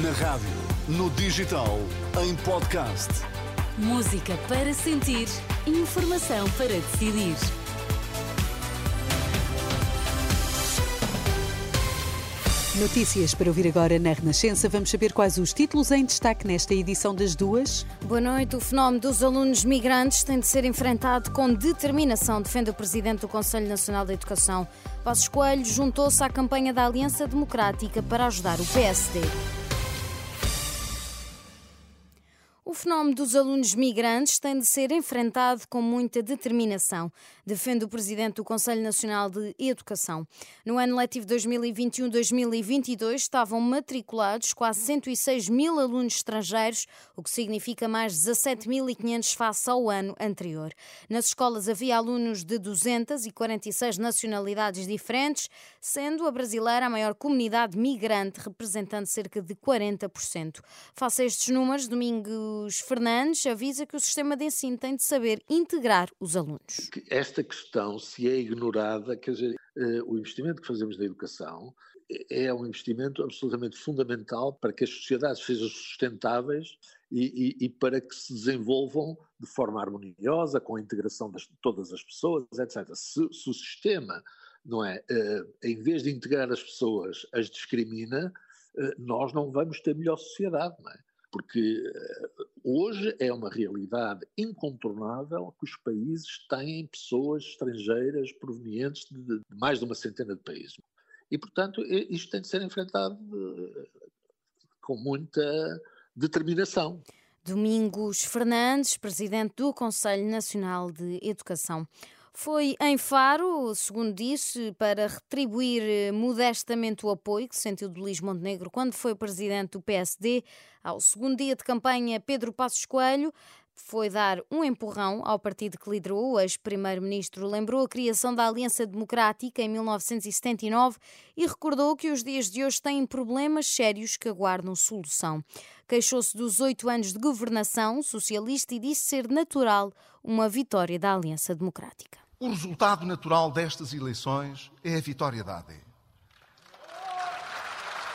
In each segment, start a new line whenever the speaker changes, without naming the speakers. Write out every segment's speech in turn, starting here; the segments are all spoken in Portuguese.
Na rádio, no digital, em podcast.
Música para sentir, informação para decidir.
Notícias para ouvir agora na Renascença. Vamos saber quais os títulos em destaque nesta edição das duas.
Boa noite. O fenómeno dos alunos migrantes tem de ser enfrentado com determinação, defende o Presidente do Conselho Nacional da Educação. Passos Coelho juntou-se à campanha da Aliança Democrática para ajudar o PSD. Fenómeno dos alunos migrantes tem de ser enfrentado com muita determinação, defende o presidente do Conselho Nacional de Educação. No ano letivo 2021-2022 estavam matriculados quase 106 mil alunos estrangeiros, o que significa mais 17.500 face ao ano anterior. Nas escolas havia alunos de 246 nacionalidades diferentes, sendo a brasileira a maior comunidade migrante, representando cerca de 40%. Face a estes números, domingo Domingos Fernandes avisa que o sistema de ensino tem de saber integrar os alunos.
Esta questão, se é ignorada, quer dizer, eh, o investimento que fazemos na educação é um investimento absolutamente fundamental para que as sociedades sejam sustentáveis e, e, e para que se desenvolvam de forma harmoniosa, com a integração de todas as pessoas, etc. Se, se o sistema, não é, eh, em vez de integrar as pessoas, as discrimina, eh, nós não vamos ter melhor sociedade, não é? Porque eh, hoje é uma realidade incontornável que os países têm pessoas estrangeiras provenientes de, de mais de uma centena de países. E, portanto, isto tem de ser enfrentado eh, com muita determinação.
Domingos Fernandes, presidente do Conselho Nacional de Educação. Foi em Faro, segundo disse, para retribuir eh, modestamente o apoio que sentiu de Luís Montenegro quando foi presidente do PSD. Ao segundo dia de campanha, Pedro Passos Coelho foi dar um empurrão ao partido que liderou. O ex-primeiro-ministro lembrou a criação da Aliança Democrática em 1979 e recordou que os dias de hoje têm problemas sérios que aguardam solução. Queixou-se dos oito anos de governação socialista e disse ser natural uma vitória da Aliança Democrática.
O resultado natural destas eleições é a vitória da AD.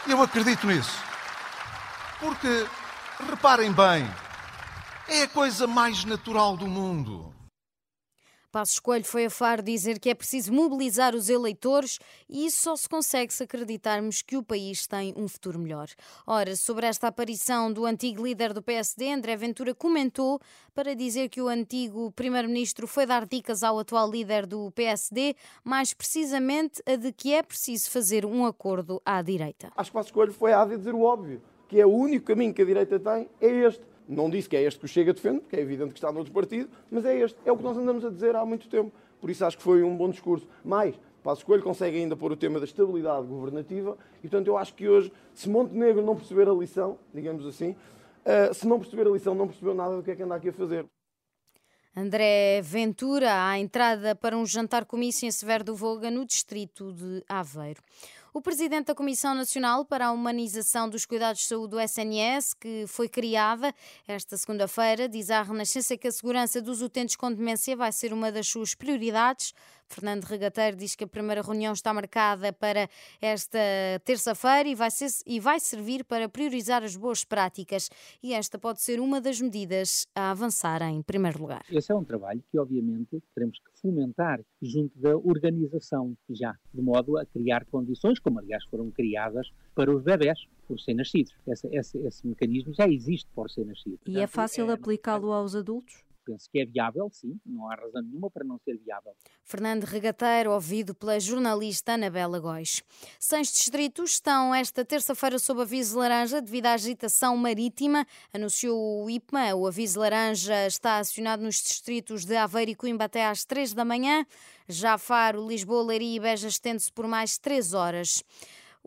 Eu acredito nisso. Porque, reparem bem, é a coisa mais natural do mundo.
Passos Coelho foi a Faro dizer que é preciso mobilizar os eleitores e isso só se consegue se acreditarmos que o país tem um futuro melhor. Ora, sobre esta aparição do antigo líder do PSD, André Ventura comentou para dizer que o antigo primeiro-ministro foi dar dicas ao atual líder do PSD, mais precisamente a de que é preciso fazer um acordo à direita.
Acho que Passos Coelho foi a dizer o óbvio, que é o único caminho que a direita tem, é este não disse que é este que o Chega defende, porque é evidente que está no outro partido, mas é este. É o que nós andamos a dizer há muito tempo. Por isso acho que foi um bom discurso. Mais, Passo Coelho consegue ainda pôr o tema da estabilidade governativa e, portanto, eu acho que hoje, se Montenegro não perceber a lição, digamos assim, uh, se não perceber a lição, não percebeu nada do que é que anda aqui a fazer.
André Ventura, à entrada para um jantar comício em Severo do Voga, no distrito de Aveiro. O presidente da Comissão Nacional para a Humanização dos Cuidados de Saúde do SNS, que foi criada esta segunda-feira, diz à Renascença que a segurança dos utentes com demência vai ser uma das suas prioridades Fernando Regateiro diz que a primeira reunião está marcada para esta terça-feira e vai, ser, e vai servir para priorizar as boas práticas. E esta pode ser uma das medidas a avançar em primeiro lugar.
Esse é um trabalho que, obviamente, teremos que fomentar junto da organização já, de modo a criar condições, como aliás foram criadas para os bebés por ser nascidos. Esse, esse, esse mecanismo já existe por ser nascido.
E é fácil é, aplicá-lo aos adultos?
Penso que é viável, sim, não há razão nenhuma para não ser viável.
Fernando Regateiro, ouvido pela jornalista Anabela Góis. Seis distritos estão esta terça-feira sob aviso laranja devido à agitação marítima, anunciou o IPMA. O aviso laranja está acionado nos distritos de Aveiro e Coimbra até às três da manhã. Já Faro, Lisboa, Leiria e Beja estende-se por mais três horas.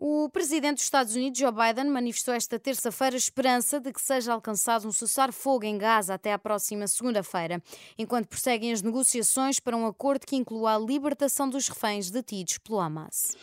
O presidente dos Estados Unidos, Joe Biden, manifestou esta terça-feira a esperança de que seja alcançado um cessar-fogo em Gaza até à próxima segunda-feira, enquanto prosseguem as negociações para um acordo que inclua a libertação dos reféns detidos pelo Hamas.